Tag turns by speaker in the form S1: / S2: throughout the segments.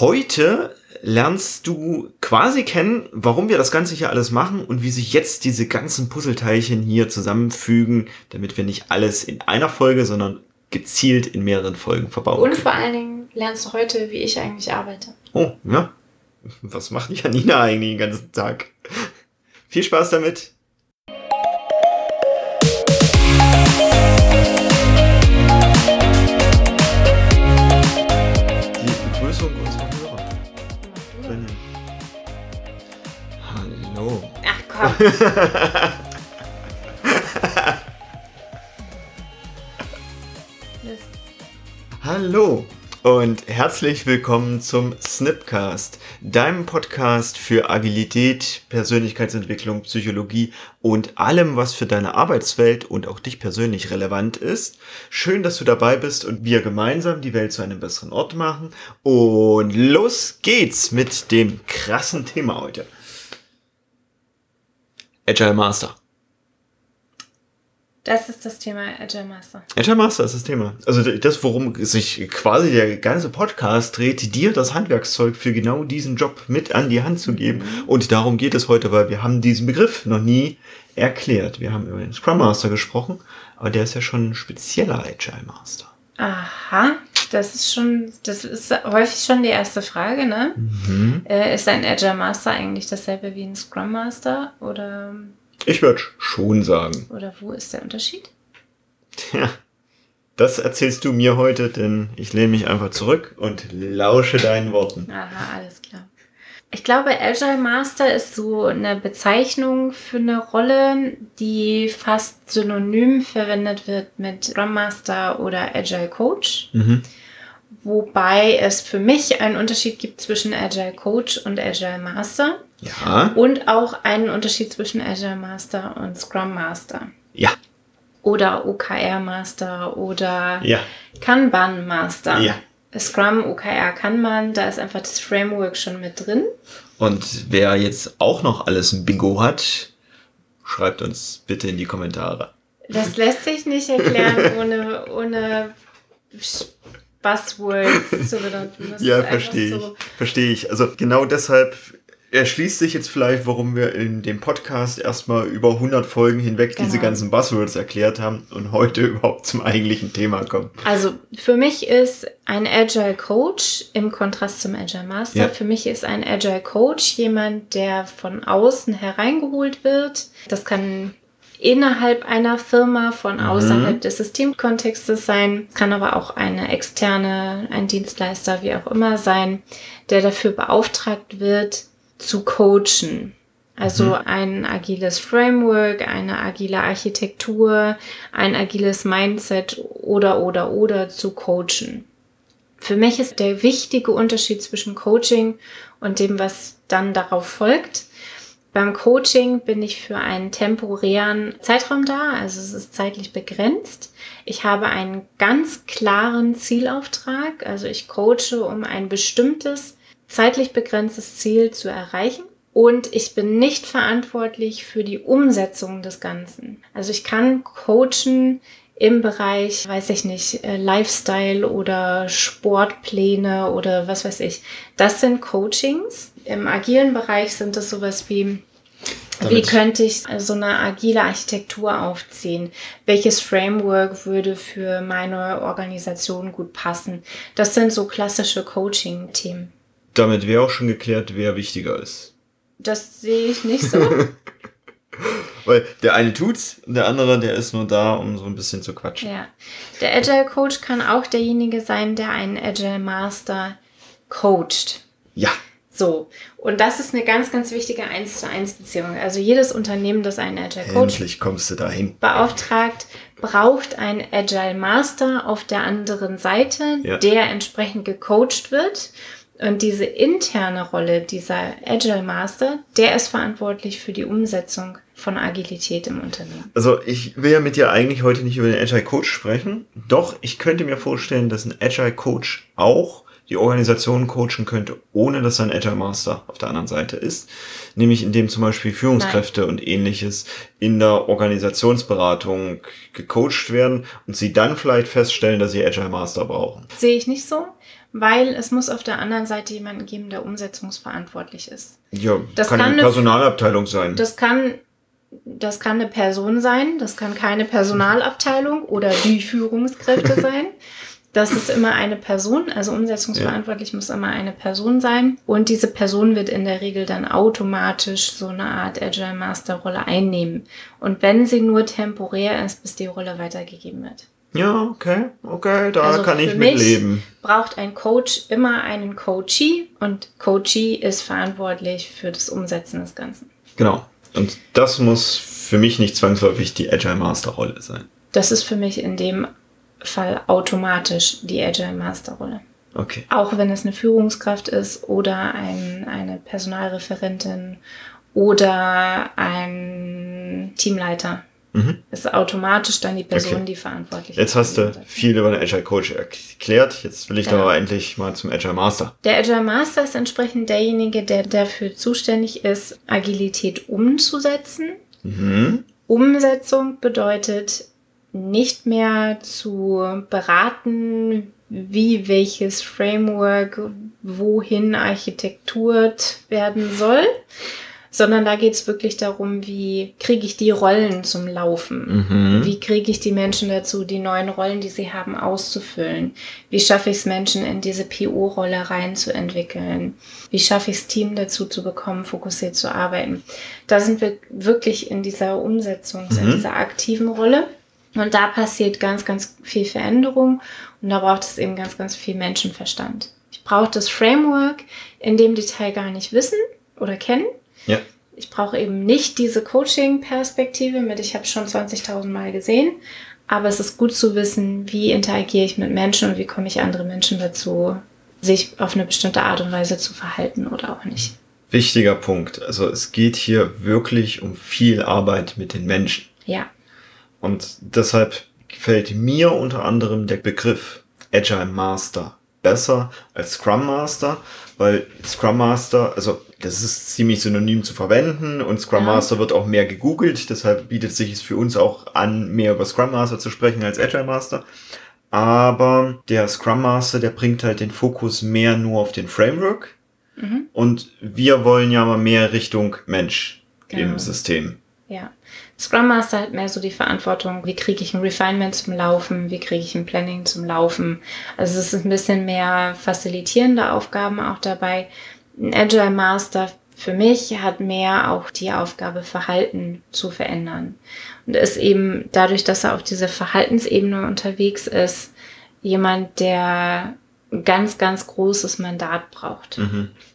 S1: Heute lernst du quasi kennen, warum wir das Ganze hier alles machen und wie sich jetzt diese ganzen Puzzleteilchen hier zusammenfügen, damit wir nicht alles in einer Folge, sondern gezielt in mehreren Folgen verbauen.
S2: Und vor allen Dingen lernst du heute, wie ich eigentlich arbeite.
S1: Oh, ja. Was macht Janina eigentlich den ganzen Tag? Viel Spaß damit. Hallo und herzlich willkommen zum Snipcast, deinem Podcast für Agilität, Persönlichkeitsentwicklung, Psychologie und allem, was für deine Arbeitswelt und auch dich persönlich relevant ist. Schön, dass du dabei bist und wir gemeinsam die Welt zu einem besseren Ort machen. Und los geht's mit dem krassen Thema heute. Agile Master.
S2: Das ist das Thema Agile Master.
S1: Agile Master ist das Thema. Also das, worum sich quasi der ganze Podcast dreht, dir das Handwerkszeug für genau diesen Job mit an die Hand zu geben. Und darum geht es heute, weil wir haben diesen Begriff noch nie erklärt. Wir haben über den Scrum Master gesprochen, aber der ist ja schon ein spezieller Agile Master.
S2: Aha, das ist schon, das ist häufig schon die erste Frage, ne?
S1: Mhm.
S2: Äh, ist ein Agile Master eigentlich dasselbe wie ein Scrum Master oder,
S1: Ich würde schon sagen.
S2: oder wo ist der Unterschied?
S1: Ja, das erzählst du mir heute, denn ich lehne mich einfach zurück und lausche deinen Worten.
S2: Aha, alles klar. Ich glaube, Agile Master ist so eine Bezeichnung für eine Rolle, die fast synonym verwendet wird mit Scrum Master oder Agile Coach.
S1: Mhm.
S2: Wobei es für mich einen Unterschied gibt zwischen Agile Coach und Agile Master
S1: Ja,
S2: und auch einen Unterschied zwischen Agile Master und Scrum Master
S1: ja,
S2: oder OKR Master oder
S1: ja,
S2: Kanban Master.
S1: Ja.
S2: Scrum, OKR, Kanban, da ist einfach das Framework schon mit drin.
S1: Und wer jetzt auch noch alles ein Bingo hat, schreibt uns bitte in die Kommentare.
S2: Das lässt sich nicht erklären, ohne, ohne Buzzwords zu benutzen. Das
S1: ja, verstehe ich.
S2: so-
S1: Verstehe ich. Also genau deshalb erschließt sich jetzt vielleicht, warum wir in dem Podcast erstmal über 100 Folgen hinweg diese
S2: Genau.
S1: ganzen Buzzwords erklärt haben und heute überhaupt zum eigentlichen Thema kommen.
S2: Also für mich ist ein Agile Coach im Kontrast zum Agile Master,
S1: Ja.
S2: für mich ist ein Agile Coach jemand, der von außen hereingeholt wird. Das kann innerhalb einer Firma von außerhalb des Systemkontextes sein, kann aber auch eine externe, ein Dienstleister, wie auch immer sein, der dafür beauftragt wird, zu coachen. Also ein agiles Framework, eine agile Architektur, ein agiles Mindset oder oder oder zu coachen. Für mich ist der wichtige Unterschied zwischen Coaching und dem, was dann darauf folgt. Beim Coaching bin ich für einen temporären Zeitraum da, also es ist zeitlich begrenzt. Ich habe einen ganz klaren Zielauftrag, also ich coache, um ein bestimmtes zeitlich begrenztes Ziel zu erreichen. Und ich bin nicht verantwortlich für die Umsetzung des Ganzen. Also ich kann coachen im Bereich, weiß ich nicht, äh, Lifestyle oder Sportpläne oder was weiß ich. Das sind Coachings. Im agilen Bereich sind das sowas wie wie
S1: Damit-
S2: könnte ich so eine agile Architektur aufziehen? Welches Framework würde für meine Organisation gut passen? Das sind so klassische Coaching-Themen.
S1: Damit wäre auch schon geklärt, wer wichtiger ist.
S2: Das sehe ich nicht so.
S1: Weil der eine tut's und der andere, der ist nur da, um so ein bisschen zu quatschen.
S2: ja. Der Agile Coach kann auch derjenige sein, der einen Agile Master coacht.
S1: Ja.
S2: So. Und das ist eine ganz, ganz wichtige 1 zu 1 Beziehung. Also jedes Unternehmen, das einen Agile Coach
S1: Endlich kommst du dahin.
S2: beauftragt, braucht ein Agile Master auf der anderen Seite,
S1: Ja.
S2: der entsprechend gecoacht wird. Und diese interne Rolle dieser Agile Master, der ist verantwortlich für die Umsetzung von Agilität im Unternehmen.
S1: Also ich will ja mit dir eigentlich heute nicht über den Agile Coach sprechen. Doch ich könnte mir vorstellen, dass ein Agile Coach auch die Organisation coachen könnte, ohne dass ein Agile Master auf der anderen Seite ist. Nämlich indem zum Beispiel Führungskräfte und ähnliches in der Organisationsberatung gecoacht werden und sie dann vielleicht feststellen, dass sie Agile Master brauchen.
S2: Sehe ich nicht so, weil es muss auf der anderen Seite jemanden geben, der umsetzungsverantwortlich ist.
S1: Ja,
S2: Das
S1: kann,
S2: kann eine-
S1: Personalabteilung sein.
S2: Das kann, das kann eine Person sein, das kann keine Personalabteilung oder die Führungskräfte sein. Das ist immer eine Person, also umsetzungsverantwortlich muss immer eine Person sein. Und diese Person wird in der Regel dann automatisch so eine Art Agile Master Rolle einnehmen. Und wenn sie nur temporär ist, bis die Rolle weitergegeben wird.
S1: ja, okay, okay, da
S2: Also
S1: kann ich
S2: für
S1: mit
S2: mich
S1: leben.
S2: Braucht ein Coach immer einen Coachee und Coachee ist verantwortlich für das Umsetzen des Ganzen.
S1: Genau. Und das muss für mich nicht zwangsläufig die Agile Master Rolle sein.
S2: Das ist für mich in dem Fall automatisch die Agile Master Rolle.
S1: Okay.
S2: Auch wenn es eine Führungskraft ist oder ein, eine Personalreferentin oder ein Teamleiter. Ist automatisch dann die Person,
S1: Mhm. Okay.
S2: die verantwortlich
S1: Jetzt
S2: ist.
S1: hast du viel über den Agile Coach erklärt. Jetzt will ich
S2: Ja.
S1: doch aber endlich mal zum Agile Master.
S2: Der Agile Master ist entsprechend derjenige, der dafür zuständig ist, Agilität umzusetzen.
S1: Mhm.
S2: Umsetzung bedeutet nicht mehr zu beraten, wie welches Framework wohin architekturiert werden soll, sondern da geht es wirklich darum, wie kriege ich die Rollen zum Laufen?
S1: Mhm.
S2: Wie kriege ich die Menschen dazu, die neuen Rollen, die sie haben, auszufüllen? Wie schaffe ich es, Menschen in diese PO-Rolle reinzuentwickeln? Wie schaffe ich es, Team dazu zu bekommen, fokussiert zu arbeiten? Da sind wir wirklich in dieser Umsetzung, in dieser aktiven Rolle. Und da passiert ganz, ganz viel Veränderung und da braucht es eben ganz, ganz viel Menschenverstand. Ich brauche das Framework in dem Detail gar nicht wissen oder kennen.
S1: Ja.
S2: Ich brauche eben nicht diese Coaching-Perspektive mit, ich habe schon 20.000 Mal gesehen, aber es ist gut zu wissen, wie interagiere ich mit Menschen und wie komme ich andere Menschen dazu, sich auf eine bestimmte Art und Weise zu verhalten oder auch nicht.
S1: Wichtiger Punkt. Also es geht hier wirklich um viel Arbeit mit den Menschen.
S2: Ja,
S1: Und deshalb gefällt mir unter anderem der Begriff Agile Master besser als Scrum Master, weil Scrum Master, also das ist ziemlich synonym zu verwenden und Scrum
S2: Ja.
S1: Master wird auch mehr gegoogelt, deshalb bietet sich es für uns auch an, mehr über Scrum Master zu sprechen als Agile Master. Aber der Scrum Master, der bringt halt den Fokus mehr nur auf den Framework. Und wir wollen ja mal mehr Richtung Mensch
S2: Genau.
S1: im System.
S2: ja. Scrum Master hat mehr so die Verantwortung, wie kriege ich ein Refinement zum Laufen, wie kriege ich ein Planning zum Laufen. Also es ist ein bisschen mehr facilitierende Aufgaben auch dabei. Ein Agile Master für mich hat mehr auch die Aufgabe, Verhalten zu verändern. Und ist eben dadurch, dass er auf dieser Verhaltensebene unterwegs ist, jemand, der ein ganz, ganz großes Mandat braucht.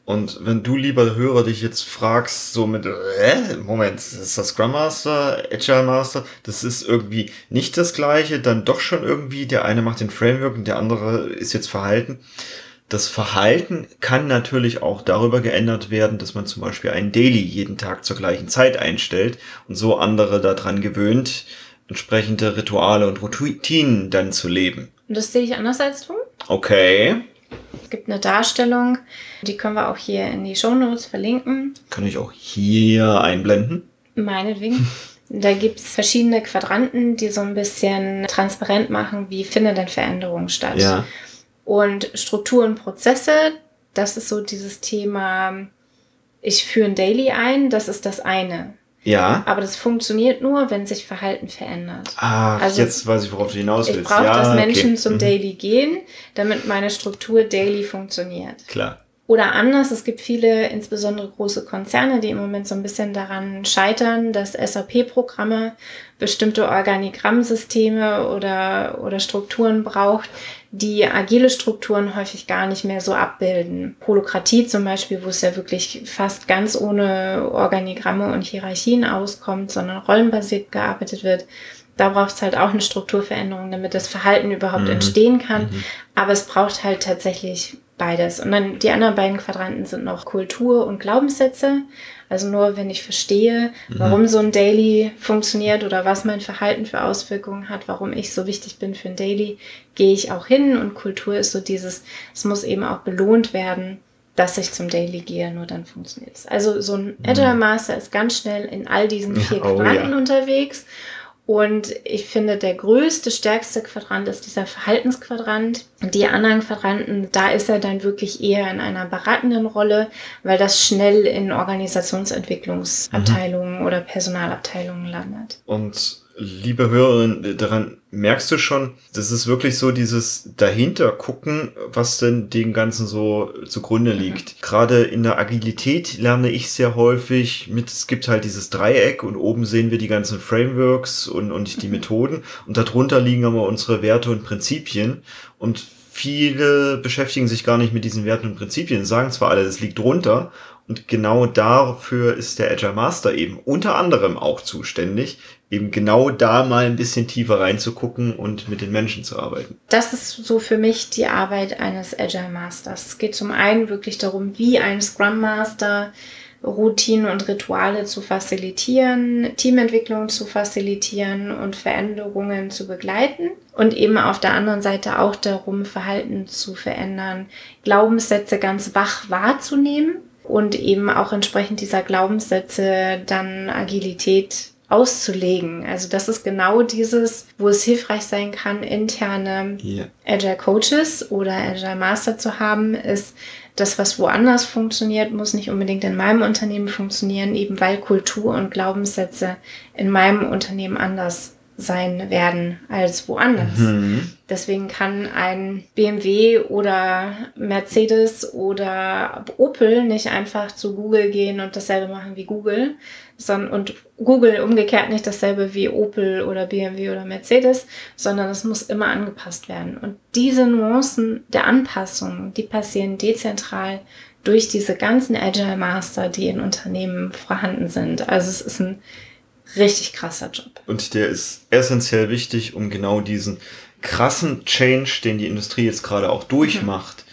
S1: Und wenn du, lieber Hörer, dich jetzt fragst, so mit, äh, Moment, ist das Scrum Master, Agile Master, das ist irgendwie nicht das gleiche, dann doch schon irgendwie, der eine macht den Framework und der andere ist jetzt Verhalten. Das Verhalten kann natürlich auch darüber geändert werden, dass man zum Beispiel einen Daily jeden Tag zur gleichen Zeit einstellt und so andere daran gewöhnt, entsprechende Rituale und Routinen dann zu leben.
S2: Und das sehe ich anders als du.
S1: Okay,
S2: Es gibt eine Darstellung, die können wir auch hier in die Shownotes verlinken.
S1: kann ich auch hier einblenden.
S2: Meinetwegen. Da gibt es verschiedene Quadranten, die so ein bisschen transparent machen, wie findet denn Veränderung statt.
S1: Ja.
S2: Und Struktur und Prozesse, das ist so dieses Thema, ich führe ein Daily ein, das ist das eine.
S1: Ja.
S2: Aber das funktioniert nur, wenn sich Verhalten verändert.
S1: Ah,
S2: Also,
S1: jetzt weiß ich, worauf du hinaus
S2: Ich
S1: willst.
S2: brauche,
S1: ja,
S2: dass Menschen
S1: okay.
S2: zum
S1: Mhm.
S2: Daily gehen, damit meine Struktur Daily funktioniert.
S1: Klar.
S2: Oder anders, es gibt viele, insbesondere große Konzerne, die im Moment so ein bisschen daran scheitern, dass SAP-Programme bestimmte Organigrammsysteme oder, oder Strukturen braucht, die agile Strukturen häufig gar nicht mehr so abbilden. Holokratie zum Beispiel, wo es ja wirklich fast ganz ohne Organigramme und Hierarchien auskommt, sondern rollenbasiert gearbeitet wird. Da braucht es halt auch eine Strukturveränderung, damit das Verhalten überhaupt entstehen kann. Aber es braucht halt tatsächlich beides. Und dann die anderen beiden Quadranten sind noch Kultur und Glaubenssätze. Also nur wenn ich verstehe, warum so ein Daily funktioniert oder was mein Verhalten für Auswirkungen hat, warum ich so wichtig bin für ein Daily, gehe ich auch hin. Und Kultur ist so dieses, es muss eben auch belohnt werden, dass ich zum Daily gehe, nur dann funktioniert es. Also so ein Agile Master ist ganz schnell in all diesen vier
S1: Oh,
S2: Quadranten
S1: ja.
S2: unterwegs. Und ich finde, der größte, stärkste Quadrant ist dieser Verhaltensquadrant. Die anderen Quadranten, da ist er dann wirklich eher in einer beratenden Rolle, weil das schnell in Organisationsentwicklungsabteilungen mhm. oder Personalabteilungen landet.
S1: Und liebe Hörerin, daran merkst du schon, das ist wirklich so dieses dahinter gucken, was denn dem Ganzen so zugrunde mhm. liegt. Mhm. Gerade in der Agilität lerne ich sehr häufig mit, es gibt halt dieses Dreieck und oben sehen wir die ganzen Frameworks und, und die mhm. Methoden und darunter liegen aber unsere Werte und Prinzipien und viele beschäftigen sich gar nicht mit diesen Werten und Prinzipien, sagen zwar alle, das liegt drunter und genau dafür ist der Agile Master eben unter anderem auch zuständig, eben genau da mal ein bisschen tiefer reinzugucken und mit den Menschen zu arbeiten.
S2: Das ist so für mich die Arbeit eines Agile Masters. Es geht zum einen wirklich darum, wie ein Scrum Master Routinen und Rituale zu facilitieren, Teamentwicklung zu facilitieren und Veränderungen zu begleiten und eben auf der anderen Seite auch darum, Verhalten zu verändern, Glaubenssätze ganz wach wahrzunehmen und eben auch entsprechend dieser Glaubenssätze dann Agilität auszulegen. Also das ist genau dieses, wo es hilfreich sein kann, interne yeah. Agile Coaches oder Agile Master zu haben, ist das, was woanders funktioniert, muss nicht unbedingt in meinem Unternehmen funktionieren, eben weil Kultur und Glaubenssätze in meinem Unternehmen anders sein werden als woanders. Mhm. Deswegen kann ein BMW oder Mercedes oder Opel nicht einfach zu Google gehen und dasselbe machen wie Google, sondern und Google umgekehrt nicht dasselbe wie Opel oder BMW oder Mercedes, sondern es muss immer angepasst werden. Und diese Nuancen der Anpassung, die passieren dezentral durch diese ganzen Agile Master, die in Unternehmen vorhanden sind. Also es ist ein richtig krasser Job.
S1: Und der ist essentiell wichtig, um genau diesen krassen Change, den die Industrie jetzt gerade auch durchmacht,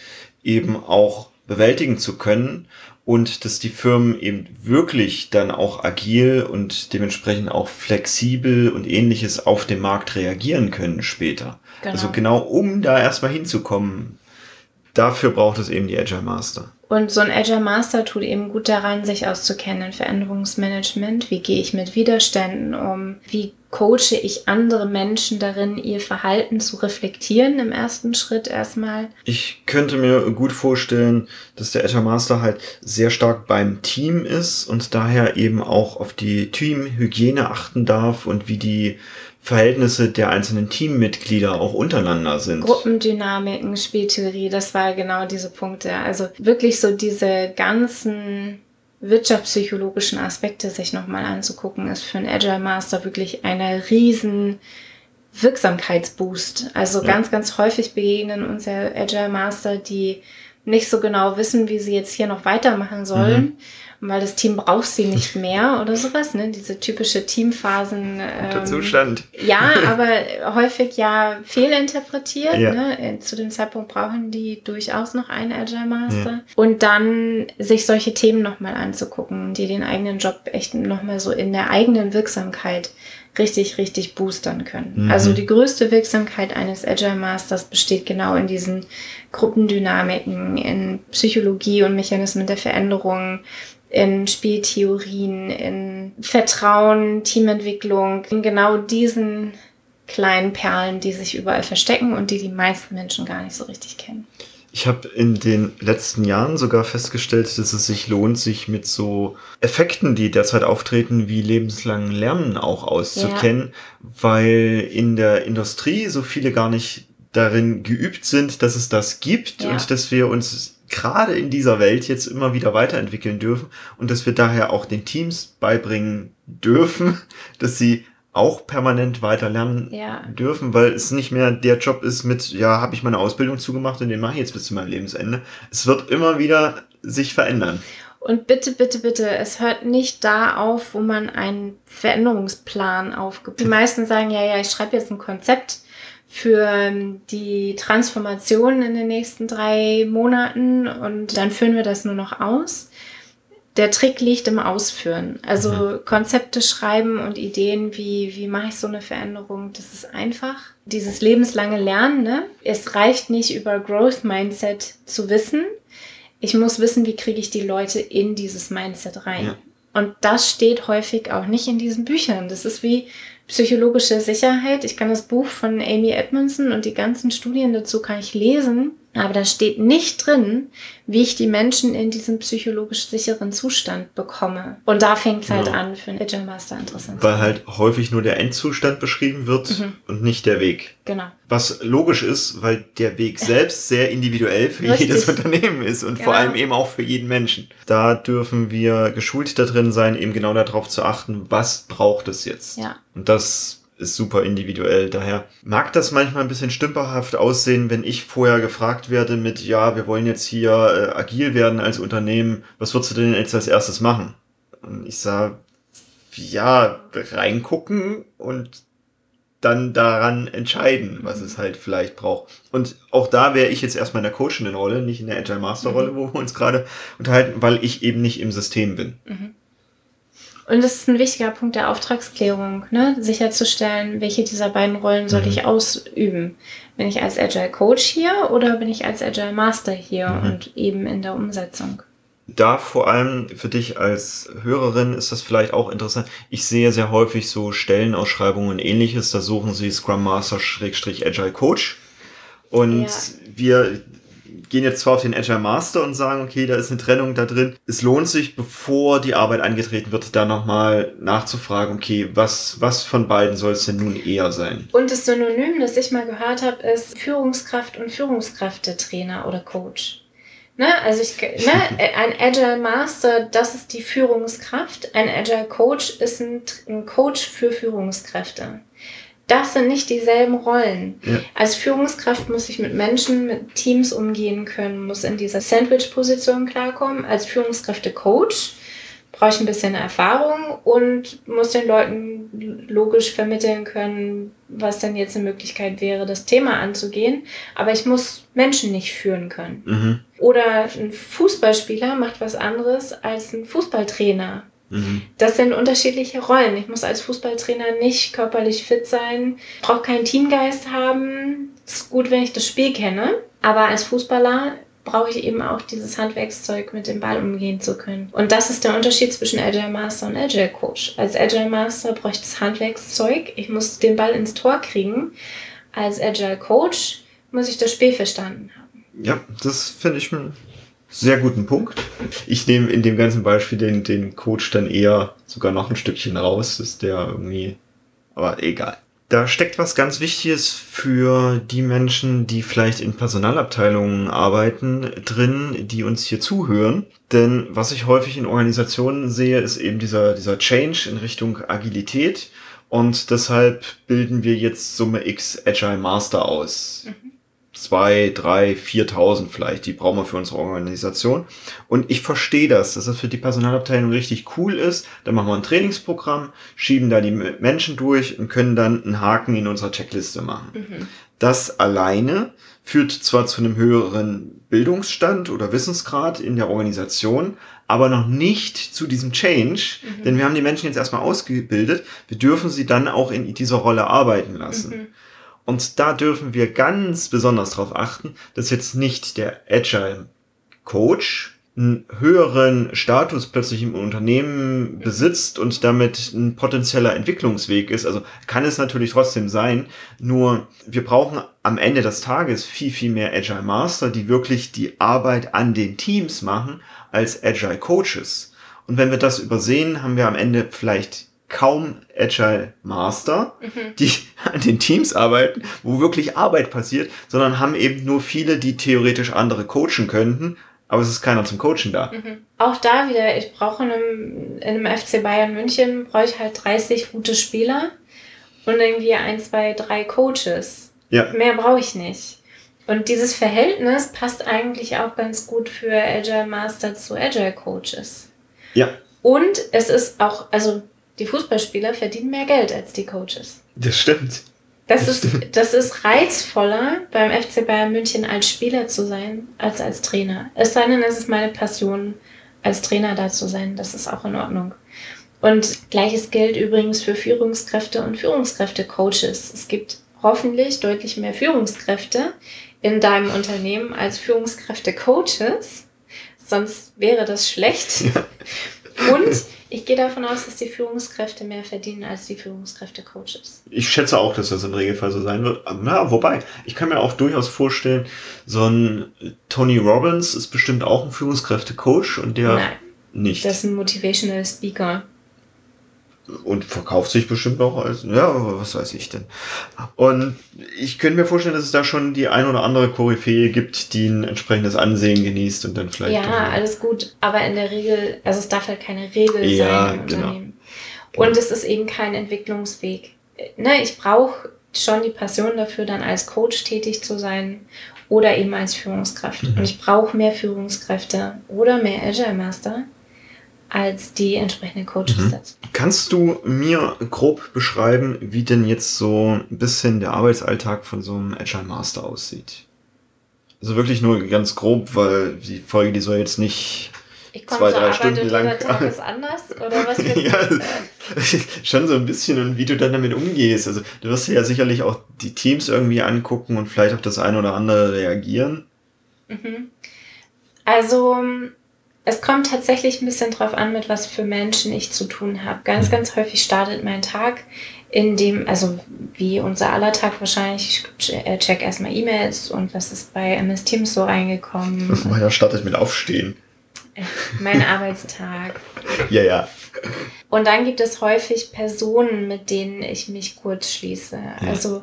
S1: mhm. eben auch bewältigen zu können und dass die Firmen eben wirklich dann auch agil und dementsprechend auch flexibel und ähnliches auf dem Markt reagieren können später. Genau. Also genau um da erstmal hinzukommen, dafür braucht es eben die Agile Master.
S2: Und so ein Agile Master tut eben gut daran, sich auszukennen in Veränderungsmanagement. Wie gehe ich mit Widerständen um? Wie coache ich andere Menschen darin, ihr Verhalten zu reflektieren im ersten Schritt erstmal?
S1: Ich könnte mir gut vorstellen, dass der Agile Master halt sehr stark beim Team ist und daher eben auch auf die Teamhygiene achten darf und wie die Verhältnisse der einzelnen Teammitglieder auch untereinander sind.
S2: Gruppendynamiken, Spieltheorie, das war genau diese Punkte. Also wirklich so diese ganzen wirtschaftspsychologischen Aspekte sich nochmal anzugucken, ist für einen Agile Master wirklich eine riesen Wirksamkeitsboost. Also ja. ganz, ganz häufig begegnen uns ja Agile Master, die nicht so genau wissen, wie sie jetzt hier noch weitermachen sollen. Mhm weil das Team braucht sie nicht mehr oder sowas, ne? Diese typische Teamphasen.
S1: Ähm, Zustand.
S2: Ja, aber häufig ja fehlinterpretiert. Ja. Ne? Zu dem Zeitpunkt brauchen die durchaus noch einen Agile Master. Ja. Und dann sich solche Themen nochmal anzugucken, die den eigenen Job echt nochmal so in der eigenen Wirksamkeit richtig, richtig boostern können. Mhm. Also die größte Wirksamkeit eines Agile Masters besteht genau in diesen Gruppendynamiken, in Psychologie und Mechanismen der Veränderung, in Spieltheorien, in Vertrauen, Teamentwicklung, in genau diesen kleinen Perlen, die sich überall verstecken und die die meisten Menschen gar nicht so richtig kennen.
S1: Ich habe in den letzten Jahren sogar festgestellt, dass es sich lohnt, sich mit so Effekten, die derzeit auftreten, wie lebenslangen Lernen auch auszukennen, ja. weil in der Industrie so viele gar nicht darin geübt sind, dass es das gibt ja. und dass wir uns gerade in dieser Welt jetzt immer wieder weiterentwickeln dürfen und dass wir daher auch den Teams beibringen dürfen, dass sie auch permanent weiter lernen ja. dürfen, weil es nicht mehr der Job ist mit, ja, habe ich meine Ausbildung zugemacht und den mache ich jetzt bis zu meinem Lebensende. Es wird immer wieder sich verändern.
S2: Und bitte, bitte, bitte, es hört nicht da auf, wo man einen Veränderungsplan aufgibt. Die meisten sagen, ja, ja, ich schreibe jetzt ein Konzept für die Transformation in den nächsten drei Monaten und dann führen wir das nur noch aus. Der Trick liegt im Ausführen. Also mhm. Konzepte schreiben und Ideen, wie, wie mache ich so eine Veränderung, das ist einfach. Dieses lebenslange Lernen, ne? es reicht nicht über Growth Mindset zu wissen. Ich muss wissen, wie kriege ich die Leute in dieses Mindset rein. Ja. Und das steht häufig auch nicht in diesen Büchern. Das ist wie psychologische Sicherheit. Ich kann das Buch von Amy Edmondson und die ganzen Studien dazu kann ich lesen. Aber da steht nicht drin, wie ich die Menschen in diesen psychologisch sicheren Zustand bekomme. Und da fängt es halt ja. an, für einen Agile Master interessant
S1: Weil halt häufig nur der Endzustand beschrieben wird mhm. und nicht der Weg.
S2: Genau.
S1: Was logisch ist, weil der Weg selbst sehr individuell für Richtig. jedes Unternehmen ist und genau. vor allem eben auch für jeden Menschen. Da dürfen wir geschult da drin sein, eben genau darauf zu achten, was braucht es jetzt.
S2: Ja.
S1: Und das ist super individuell. Daher mag das manchmal ein bisschen stümperhaft aussehen, wenn ich vorher gefragt werde mit, ja, wir wollen jetzt hier äh, agil werden als Unternehmen, was würdest du denn jetzt als erstes machen? Und ich sage, ja, reingucken und dann daran entscheiden, was es halt vielleicht braucht. Und auch da wäre ich jetzt erstmal in der coachenden Rolle, nicht in der Agile Master Rolle, mhm. wo wir uns gerade unterhalten, weil ich eben nicht im System bin.
S2: Mhm. Und das ist ein wichtiger Punkt der Auftragsklärung, ne? sicherzustellen, welche dieser beiden Rollen soll mhm. ich ausüben. Bin ich als Agile Coach hier oder bin ich als Agile Master hier mhm. und eben in der Umsetzung?
S1: Da vor allem für dich als Hörerin ist das vielleicht auch interessant. Ich sehe sehr häufig so Stellenausschreibungen und ähnliches. Da suchen sie Scrum Master Schrägstrich Agile Coach. Und ja. wir gehen jetzt zwar auf den Agile Master und sagen, okay, da ist eine Trennung da drin. Es lohnt sich, bevor die Arbeit angetreten wird, da nochmal nachzufragen, okay, was, was von beiden soll es denn nun eher sein?
S2: Und das Synonym, das ich mal gehört habe, ist Führungskraft und Führungskräftetrainer oder Coach. Ne, also ich, ne, ein Agile Master, das ist die Führungskraft. Ein Agile Coach ist ein, ein Coach für Führungskräfte das sind nicht dieselben Rollen. Ja. Als Führungskraft muss ich mit Menschen, mit Teams umgehen können, muss in dieser Sandwich-Position klarkommen. Als Führungskräfte-Coach brauche ich ein bisschen Erfahrung und muss den Leuten logisch vermitteln können, was denn jetzt eine Möglichkeit wäre, das Thema anzugehen. Aber ich muss Menschen nicht führen können. Mhm. Oder ein Fußballspieler macht was anderes als ein Fußballtrainer Mhm. Das sind unterschiedliche Rollen. Ich muss als Fußballtrainer nicht körperlich fit sein, brauche keinen Teamgeist haben. Ist gut, wenn ich das Spiel kenne. Aber als Fußballer brauche ich eben auch dieses Handwerkszeug, mit dem Ball umgehen zu können. Und das ist der Unterschied zwischen Agile Master und Agile Coach. Als Agile Master brauche ich das Handwerkszeug. Ich muss den Ball ins Tor kriegen. Als Agile Coach muss ich das Spiel verstanden haben.
S1: Ja, das finde ich sehr guten Punkt. Ich nehme in dem ganzen Beispiel den, den Coach dann eher sogar noch ein Stückchen raus, ist der irgendwie, aber egal. Da steckt was ganz Wichtiges für die Menschen, die vielleicht in Personalabteilungen arbeiten, drin, die uns hier zuhören. Denn was ich häufig in Organisationen sehe, ist eben dieser, dieser Change in Richtung Agilität. Und deshalb bilden wir jetzt Summe X Agile Master aus. Mhm zwei, drei, viertausend vielleicht, die brauchen wir für unsere Organisation. Und ich verstehe das, dass das für die Personalabteilung richtig cool ist. Dann machen wir ein Trainingsprogramm, schieben da die Menschen durch und können dann einen Haken in unserer Checkliste machen. Mhm. Das alleine führt zwar zu einem höheren Bildungsstand oder Wissensgrad in der Organisation, aber noch nicht zu diesem Change, mhm. denn wir haben die Menschen jetzt erstmal ausgebildet, wir dürfen sie dann auch in dieser Rolle arbeiten lassen. Mhm. Und da dürfen wir ganz besonders darauf achten, dass jetzt nicht der Agile Coach einen höheren Status plötzlich im Unternehmen besitzt und damit ein potenzieller Entwicklungsweg ist. Also kann es natürlich trotzdem sein. Nur wir brauchen am Ende des Tages viel, viel mehr Agile Master, die wirklich die Arbeit an den Teams machen als Agile Coaches. Und wenn wir das übersehen, haben wir am Ende vielleicht kaum Agile Master, mhm. die an den Teams arbeiten, wo wirklich Arbeit passiert, sondern haben eben nur viele, die theoretisch andere coachen könnten, aber es ist keiner zum Coachen da.
S2: Mhm. Auch da wieder, ich brauche in einem, in einem FC Bayern München, brauche ich halt 30 gute Spieler und irgendwie ein, zwei, drei Coaches. Ja. Mehr brauche ich nicht. Und dieses Verhältnis passt eigentlich auch ganz gut für Agile Master zu Agile Coaches.
S1: Ja.
S2: Und es ist auch, also die Fußballspieler verdienen mehr Geld als die Coaches.
S1: Das stimmt.
S2: Das, das ist, stimmt. das ist reizvoller, beim FC Bayern München als Spieler zu sein, als als Trainer. Es sei denn, es ist meine Passion, als Trainer da zu sein. Das ist auch in Ordnung. Und gleiches gilt übrigens für Führungskräfte und Führungskräfte-Coaches. Es gibt hoffentlich deutlich mehr Führungskräfte in deinem Unternehmen als Führungskräfte-Coaches. Sonst wäre das schlecht. Ja. Und ich gehe davon aus, dass die Führungskräfte mehr verdienen als die Führungskräfte-Coaches.
S1: Ich schätze auch, dass das im Regelfall so sein wird. Na, wobei, ich kann mir auch durchaus vorstellen, so ein Tony Robbins ist bestimmt auch ein Führungskräfte-Coach und der Nein, nicht.
S2: Das ist ein Motivational Speaker
S1: und verkauft sich bestimmt noch als, ja, was weiß ich denn. Und ich könnte mir vorstellen, dass es da schon die ein oder andere Koryphäe gibt, die ein entsprechendes Ansehen genießt und dann vielleicht.
S2: Ja, alles gut, aber in der Regel, also es darf halt keine Regel ja, sein im genau. Unternehmen. Und es ist eben kein Entwicklungsweg. Ne, ich brauche schon die Passion dafür, dann als Coach tätig zu sein oder eben als Führungskraft. Mhm. Und ich brauche mehr Führungskräfte oder mehr Agile Master als die entsprechenden Coaches mhm. dazu.
S1: Kannst du mir grob beschreiben, wie denn jetzt so ein bisschen der Arbeitsalltag von so einem Agile Master aussieht? Also wirklich nur ganz grob, weil die Folge, die soll jetzt nicht zwei, drei Stunden lang. Tag ist anders oder was ja, schon so ein bisschen und wie du dann damit umgehst. Also du wirst ja sicherlich auch die Teams irgendwie angucken und vielleicht auf das eine oder andere reagieren.
S2: Mhm. Also es kommt tatsächlich ein bisschen drauf an, mit was für Menschen ich zu tun habe. Ganz, ganz häufig startet mein Tag in dem, also wie unser aller Tag wahrscheinlich, ich äh, check erstmal E-Mails und was ist bei MS Teams so reingekommen.
S1: Meiner startet mit Aufstehen.
S2: Äh, mein Arbeitstag.
S1: Ja, ja.
S2: Und dann gibt es häufig Personen, mit denen ich mich kurz schließe. Ja. Also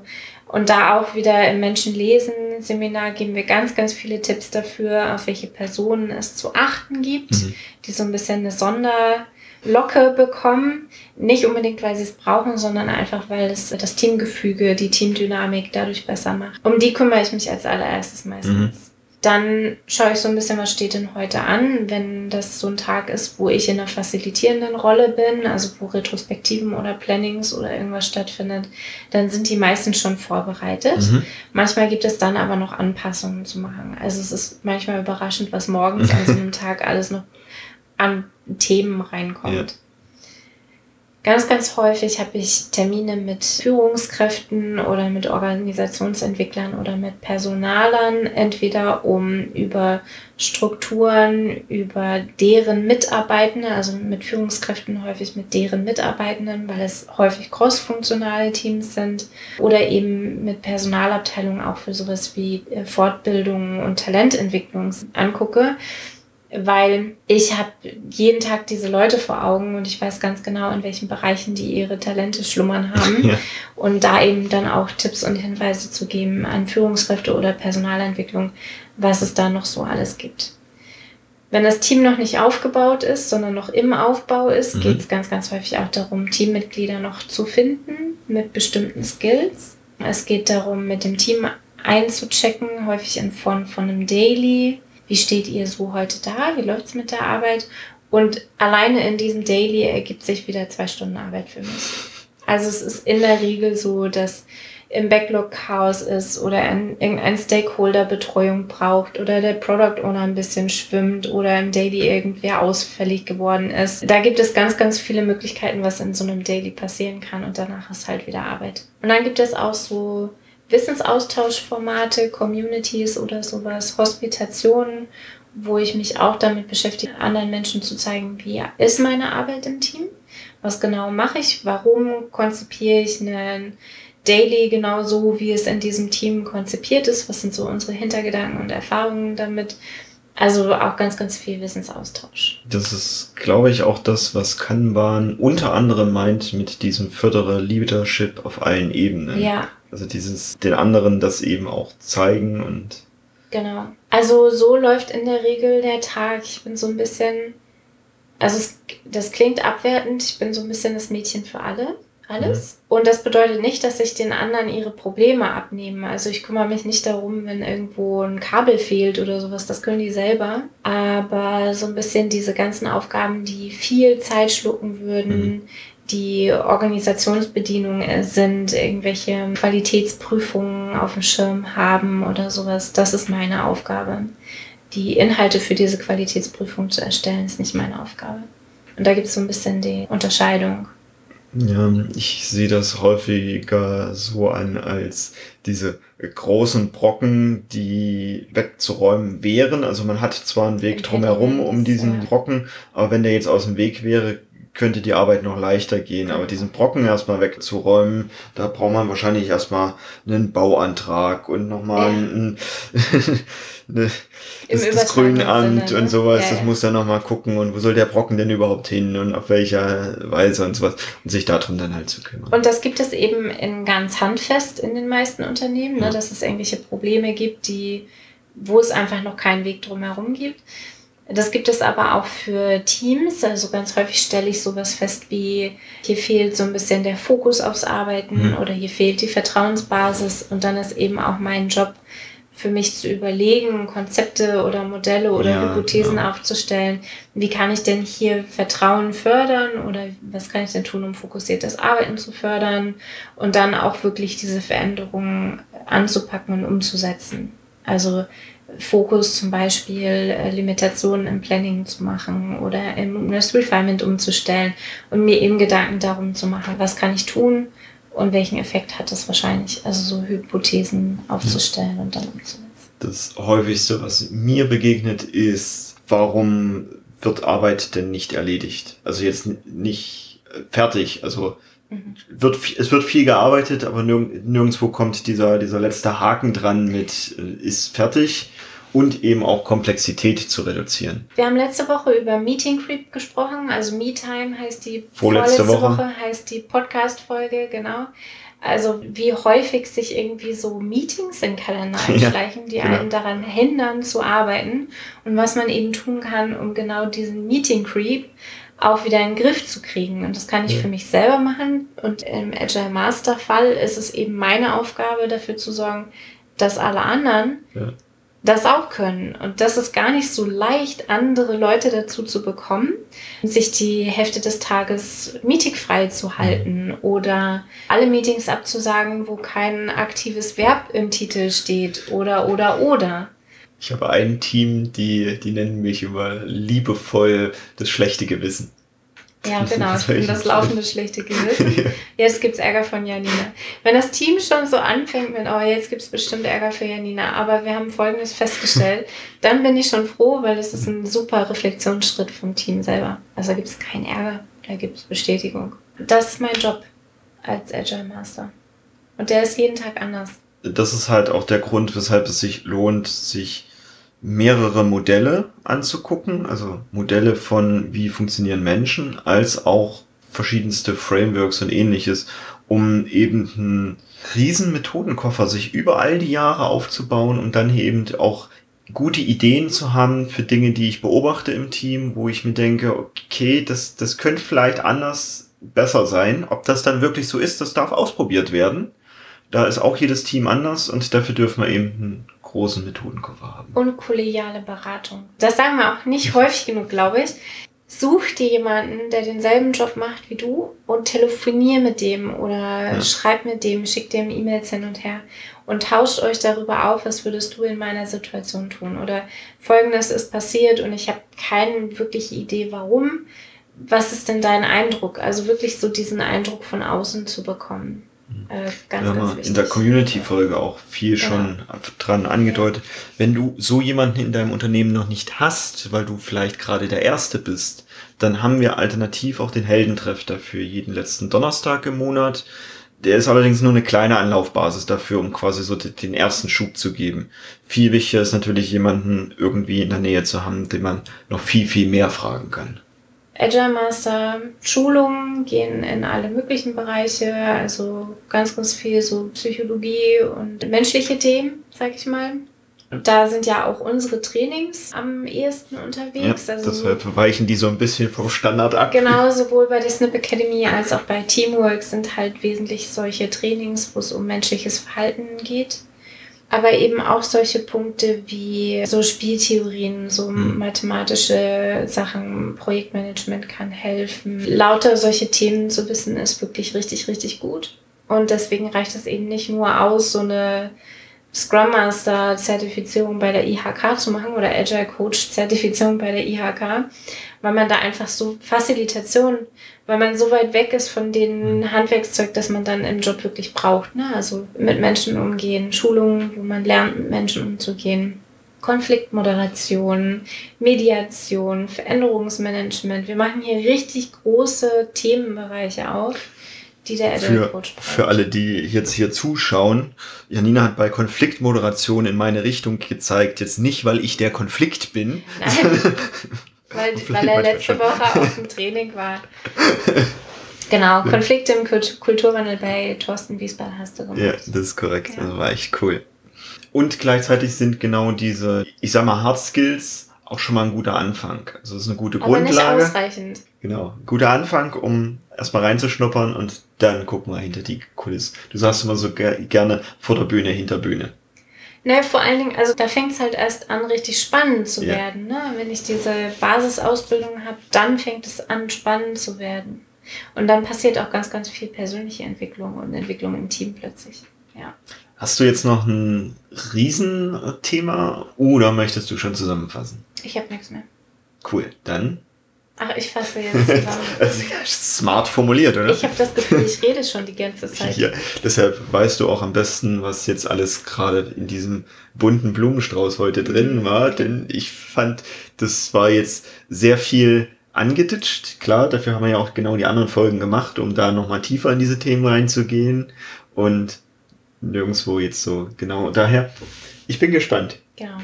S2: und da auch wieder im Menschenlesen-Seminar geben wir ganz, ganz viele Tipps dafür, auf welche Personen es zu achten gibt, mhm. die so ein bisschen eine Sonderlocke bekommen. Nicht unbedingt, weil sie es brauchen, sondern einfach, weil es das Teamgefüge, die Teamdynamik dadurch besser macht. Um die kümmere ich mich als allererstes meistens. Mhm. Dann schaue ich so ein bisschen, was steht denn heute an, wenn das so ein Tag ist, wo ich in einer facilitierenden Rolle bin, also wo Retrospektiven oder Plannings oder irgendwas stattfindet, dann sind die meisten schon vorbereitet. Mhm. Manchmal gibt es dann aber noch Anpassungen zu machen. Also es ist manchmal überraschend, was morgens an so einem Tag alles noch an Themen reinkommt. Ja. Ganz, ganz häufig habe ich Termine mit Führungskräften oder mit Organisationsentwicklern oder mit Personalern, entweder um über Strukturen, über deren Mitarbeitende, also mit Führungskräften häufig mit deren Mitarbeitenden, weil es häufig crossfunktionale Teams sind, oder eben mit Personalabteilungen auch für sowas wie äh, Fortbildung und Talententwicklung angucke weil ich habe jeden Tag diese Leute vor Augen und ich weiß ganz genau, in welchen Bereichen die ihre Talente schlummern haben ja. und da eben dann auch Tipps und Hinweise zu geben an Führungskräfte oder Personalentwicklung, was es da noch so alles gibt. Wenn das Team noch nicht aufgebaut ist, sondern noch im Aufbau ist, mhm. geht es ganz, ganz häufig auch darum, Teammitglieder noch zu finden mit bestimmten Skills. Es geht darum, mit dem Team einzuchecken, häufig in Form von einem Daily, wie steht ihr so heute da, wie läuft es mit der Arbeit. Und alleine in diesem Daily ergibt sich wieder zwei Stunden Arbeit für mich. Also es ist in der Regel so, dass im Backlog Chaos ist oder ein, irgendein Stakeholder Betreuung braucht oder der Product Owner ein bisschen schwimmt oder im Daily irgendwer ausfällig geworden ist. Da gibt es ganz, ganz viele Möglichkeiten, was in so einem Daily passieren kann und danach ist halt wieder Arbeit. Und dann gibt es auch so Wissensaustauschformate, Communities oder sowas, Hospitationen, wo ich mich auch damit beschäftige, anderen Menschen zu zeigen, wie ist meine Arbeit im Team, was genau mache ich, warum konzipiere ich einen Daily genau so, wie es in diesem Team konzipiert ist, was sind so unsere Hintergedanken und Erfahrungen damit. Also auch ganz, ganz viel Wissensaustausch.
S1: Das ist, glaube ich, auch das, was Kanban unter anderem meint mit diesem Förderer Leadership auf allen Ebenen.
S2: Ja,
S1: also dieses, den anderen das eben auch zeigen und.
S2: Genau. Also so läuft in der Regel der Tag. Ich bin so ein bisschen, also es, das klingt abwertend, ich bin so ein bisschen das Mädchen für alle, alles. Mhm. Und das bedeutet nicht, dass ich den anderen ihre Probleme abnehme. Also ich kümmere mich nicht darum, wenn irgendwo ein Kabel fehlt oder sowas, das können die selber. Aber so ein bisschen diese ganzen Aufgaben, die viel Zeit schlucken würden, mhm die Organisationsbedienung sind, irgendwelche Qualitätsprüfungen auf dem Schirm haben oder sowas. Das ist meine Aufgabe. Die Inhalte für diese Qualitätsprüfung zu erstellen, ist nicht meine Aufgabe. Und da gibt es so ein bisschen die Unterscheidung.
S1: Ja, ich sehe das häufiger so an als diese großen Brocken, die wegzuräumen wären. Also man hat zwar einen Weg drumherum um diesen Brocken, aber wenn der jetzt aus dem Weg wäre, könnte die Arbeit noch leichter gehen. Aber diesen Brocken erstmal wegzuräumen, da braucht man wahrscheinlich erstmal einen Bauantrag und nochmal ja. ein, ne, das, das Grünamt Sinne, ne? und sowas. Ja, ja. Das muss dann nochmal gucken und wo soll der Brocken denn überhaupt hin und auf welcher Weise und sowas. Und sich darum dann halt zu kümmern.
S2: Und das gibt es eben in ganz handfest in den meisten Unternehmen, ne, dass es irgendwelche Probleme gibt, die wo es einfach noch keinen Weg drumherum gibt. Das gibt es aber auch für Teams. Also ganz häufig stelle ich sowas fest wie, hier fehlt so ein bisschen der Fokus aufs Arbeiten mhm. oder hier fehlt die Vertrauensbasis. Und dann ist eben auch mein Job, für mich zu überlegen, Konzepte oder Modelle oder ja, Hypothesen ja. aufzustellen. Wie kann ich denn hier Vertrauen fördern oder was kann ich denn tun, um fokussiertes Arbeiten zu fördern und dann auch wirklich diese Veränderungen anzupacken und umzusetzen. Also Fokus zum Beispiel äh, Limitationen im Planning zu machen oder im Risk Refinement umzustellen und mir eben Gedanken darum zu machen, was kann ich tun und welchen Effekt hat das wahrscheinlich, also so Hypothesen aufzustellen und dann umzusetzen.
S1: Das häufigste, was mir begegnet, ist, warum wird Arbeit denn nicht erledigt? Also jetzt nicht fertig, also. Wird, es wird viel gearbeitet, aber nirg nirgendwo kommt dieser, dieser letzte Haken dran mit, äh, ist fertig und eben auch Komplexität zu reduzieren.
S2: Wir haben letzte Woche über Meeting Creep gesprochen, also Me-Time heißt die vorletzte, vorletzte Woche. Woche heißt die Podcast-Folge, genau. Also wie häufig sich irgendwie so Meetings in Kalender einschleichen, ja, die genau. einen daran hindern zu arbeiten und was man eben tun kann, um genau diesen Meeting Creep auch wieder in den Griff zu kriegen. Und das kann ich ja. für mich selber machen. Und im Agile Master Fall ist es eben meine Aufgabe, dafür zu sorgen, dass alle anderen ja das auch können. Und das ist gar nicht so leicht, andere Leute dazu zu bekommen, sich die Hälfte des Tages meetingfrei zu halten oder alle Meetings abzusagen, wo kein aktives Verb im Titel steht oder, oder, oder.
S1: Ich habe ein Team, die, die nennen mich immer liebevoll das schlechte Gewissen.
S2: Ja, genau. Ich bin das laufende schlechte Gewissen. ja. Jetzt gibt's Ärger von Janina. Wenn das Team schon so anfängt mit, oh, jetzt gibt's bestimmt Ärger für Janina, aber wir haben Folgendes festgestellt, dann bin ich schon froh, weil das ist ein super Reflexionsschritt vom Team selber. Also da gibt's keinen Ärger, da gibt's Bestätigung. Das ist mein Job als Agile Master. Und der ist jeden Tag anders.
S1: Das ist halt auch der Grund, weshalb es sich lohnt, sich mehrere Modelle anzugucken, also Modelle von wie funktionieren Menschen, als auch verschiedenste Frameworks und ähnliches, um eben einen riesen Methodenkoffer sich über all die Jahre aufzubauen und dann eben auch gute Ideen zu haben für Dinge, die ich beobachte im Team, wo ich mir denke, okay, das, das könnte vielleicht anders besser sein. Ob das dann wirklich so ist, das darf ausprobiert werden. Da ist auch jedes Team anders und dafür dürfen wir eben großen Methodenkoffer haben.
S2: Und kollegiale Beratung. Das sagen wir auch nicht häufig genug, glaube ich. Such dir jemanden, der denselben Job macht wie du und telefonier mit dem oder ja. schreib mit dem, schick dem E-Mails hin und her und tauscht euch darüber auf, was würdest du in meiner Situation tun oder folgendes ist passiert und ich habe keine wirkliche Idee, warum. Was ist denn dein Eindruck? Also wirklich so diesen Eindruck von außen zu bekommen.
S1: Äh, ganz, ja, ganz in der Community-Folge auch viel ja. schon dran angedeutet. Wenn du so jemanden in deinem Unternehmen noch nicht hast, weil du vielleicht gerade der Erste bist, dann haben wir alternativ auch den Heldentreff dafür jeden letzten Donnerstag im Monat. Der ist allerdings nur eine kleine Anlaufbasis dafür, um quasi so den ersten Schub zu geben. Viel wichtiger ist natürlich jemanden irgendwie in der Nähe zu haben, den man noch viel, viel mehr fragen kann.
S2: Agile Master Schulungen gehen in alle möglichen Bereiche, also ganz, ganz viel so Psychologie und menschliche Themen, sag ich mal. Da sind ja auch unsere Trainings am ehesten unterwegs.
S1: Ja, also deshalb weichen die so ein bisschen vom Standard ab.
S2: Genau, sowohl bei der Snip Academy als auch bei Teamwork sind halt wesentlich solche Trainings, wo es um menschliches Verhalten geht aber eben auch solche Punkte wie so Spieltheorien, so mhm. mathematische Sachen, Projektmanagement kann helfen. Lauter solche Themen zu wissen ist wirklich richtig, richtig gut. Und deswegen reicht es eben nicht nur aus, so eine Scrum Master Zertifizierung bei der IHK zu machen oder Agile Coach Zertifizierung bei der IHK, weil man da einfach so Facilitation, weil man so weit weg ist von dem mhm. Handwerkszeug, das man dann im Job wirklich braucht. Ne? Also mit Menschen umgehen, Schulungen, wo man lernt, mit Menschen umzugehen. Konfliktmoderation, Mediation, Veränderungsmanagement. Wir machen hier richtig große Themenbereiche auf, die der Agile
S1: für,
S2: Coach braucht.
S1: für alle, die jetzt hier zuschauen, Janina hat bei Konfliktmoderation in meine Richtung gezeigt. Jetzt nicht, weil ich der Konflikt bin.
S2: Nein, weil, weil er letzte Woche auf dem Training war. Genau, Konflikte im Kult- Kulturwandel bei Thorsten Wiesbaden hast du gemacht.
S1: Ja, das ist korrekt.
S2: Ja.
S1: Das war echt cool. Und gleichzeitig sind genau diese, ich sag mal, Hard Skills auch schon mal ein guter Anfang. Also es ist eine gute
S2: Aber nicht
S1: Grundlage.
S2: ausreichend.
S1: Genau. Guter Anfang, um erstmal reinzuschnuppern und dann gucken wir hinter die Kulisse. Du sagst immer so ger gerne vor der Bühne, hinter Bühne.
S2: Ne, vor allen Dingen, also da fängt es halt erst an, richtig spannend zu
S1: Ja.
S2: werden. Ne? Wenn ich diese Basisausbildung habe, dann fängt es an, spannend zu werden. Und dann passiert auch ganz, ganz viel persönliche Entwicklung und Entwicklung im Team plötzlich. Ja.
S1: Hast du jetzt noch ein Riesenthema oder möchtest du schon zusammenfassen?
S2: Ich habe nichts mehr.
S1: Cool. Dann.
S2: Ach, ich fasse jetzt zusammen.
S1: Das ist smart formuliert, oder?
S2: Ich habe das Gefühl, ich rede schon die ganze Zeit.
S1: Ja, deshalb weißt du auch am besten, was jetzt alles gerade in diesem bunten Blumenstrauß heute drin war, denn ich fand, das war jetzt sehr viel angeditscht. Klar, dafür haben wir ja auch genau die anderen Folgen gemacht, um da nochmal tiefer in diese Themen reinzugehen und nirgendwo jetzt so genau. Daher, ich bin gespannt.
S2: Genau.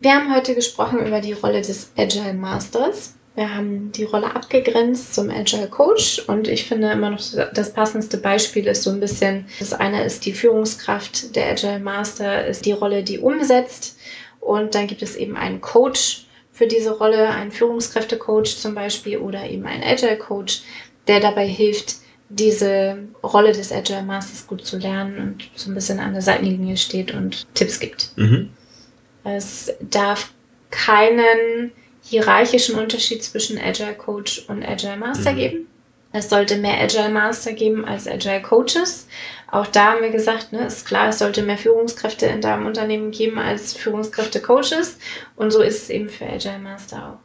S2: Wir haben heute gesprochen über die Rolle des Agile Masters. Wir haben die Rolle abgegrenzt zum Agile Coach und ich finde immer noch das passendste Beispiel ist so ein bisschen, das eine ist die Führungskraft, der Agile Master ist die Rolle, die umsetzt und dann gibt es eben einen Coach für diese Rolle, einen Führungskräftecoach zum Beispiel oder eben einen Agile Coach, der dabei hilft, diese Rolle des Agile Masters gut zu lernen und so ein bisschen an der Seitenlinie steht und Tipps gibt.
S1: Mhm.
S2: Es darf keinen hierarchischen Unterschied zwischen Agile Coach und Agile Master
S1: Mhm.
S2: geben. Es sollte mehr Agile Master geben als Agile Coaches. Auch da haben wir gesagt, ne, ist klar, es sollte mehr Führungskräfte in deinem Unternehmen geben als Führungskräfte Coaches. Und so ist es eben für Agile Master auch.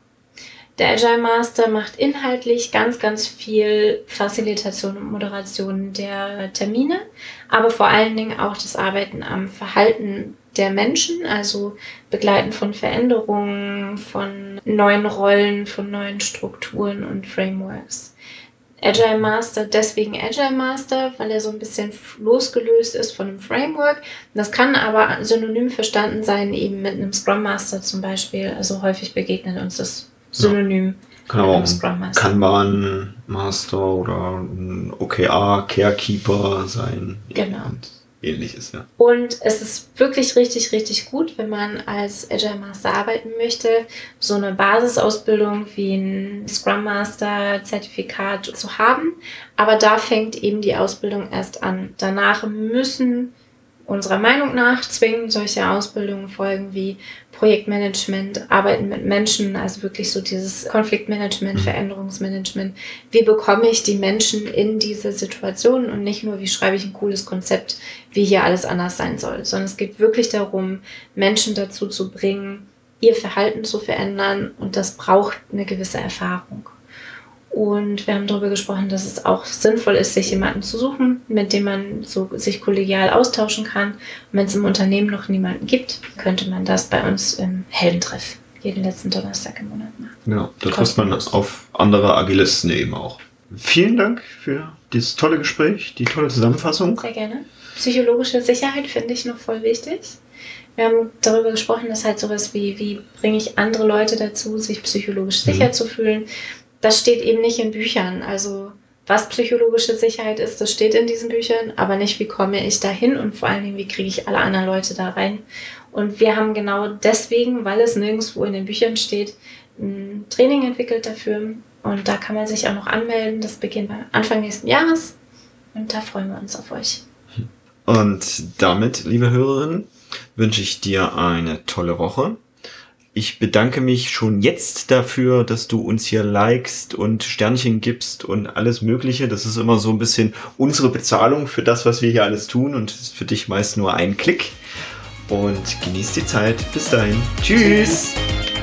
S2: Der Agile Master macht inhaltlich ganz, ganz viel Facilitation und Moderation der Termine, aber vor allen Dingen auch das Arbeiten am Verhalten der Menschen, also Begleiten von Veränderungen, von neuen Rollen, von neuen Strukturen und Frameworks. Agile Master, deswegen Agile Master, weil er so ein bisschen losgelöst ist von einem Framework. Das kann aber synonym verstanden sein, eben mit einem Scrum Master zum Beispiel. Also häufig begegnet uns das Synonym
S1: Kann aber auch. Kanban Master oder ein OKR Carekeeper sein.
S2: Genau.
S1: Und ähnliches, ja.
S2: Und es ist wirklich richtig, richtig gut, wenn man als Agile Master arbeiten möchte, so eine Basisausbildung wie ein Scrum Master Zertifikat zu haben. Aber da fängt eben die Ausbildung erst an. Danach müssen unserer Meinung nach zwingend solche Ausbildungen folgen wie Projektmanagement, Arbeiten mit Menschen, also wirklich so dieses Konfliktmanagement, Veränderungsmanagement. Wie bekomme ich die Menschen in diese Situation und nicht nur, wie schreibe ich ein cooles Konzept, wie hier alles anders sein soll, sondern es geht wirklich darum, Menschen dazu zu bringen, ihr Verhalten zu verändern und das braucht eine gewisse Erfahrung. Und wir haben darüber gesprochen, dass es auch sinnvoll ist, sich jemanden zu suchen, mit dem man so sich kollegial austauschen kann. Und wenn es im Unternehmen noch niemanden gibt, könnte man das bei uns im Heldentreff jeden letzten Donnerstag im Monat machen.
S1: Genau, da trifft man auf andere Agilisten eben auch. Vielen Dank für dieses tolle Gespräch, die tolle Zusammenfassung.
S2: Sehr gerne. Psychologische Sicherheit finde ich noch voll wichtig. Wir haben darüber gesprochen, dass halt sowas wie, wie bringe ich andere Leute dazu, sich psychologisch sicher zu fühlen. Das steht eben nicht in Büchern. Also was psychologische Sicherheit ist, das steht in diesen Büchern, aber nicht, wie komme ich dahin und vor allen Dingen, wie kriege ich alle anderen Leute da rein. Und wir haben genau deswegen, weil es nirgendwo in den Büchern steht, ein Training entwickelt dafür. Und da kann man sich auch noch anmelden. Das beginnt Anfang nächsten Jahres. Und da freuen wir uns auf euch.
S1: Und damit, liebe Hörerin, wünsche ich dir eine tolle Woche. Ich bedanke mich schon jetzt dafür, dass du uns hier likest und Sternchen gibst und alles Mögliche. Das ist immer so ein bisschen unsere Bezahlung für das, was wir hier alles tun und ist für dich meist nur ein Klick. Und genieß die Zeit. Bis dahin. Tschüss.
S2: Tschüss.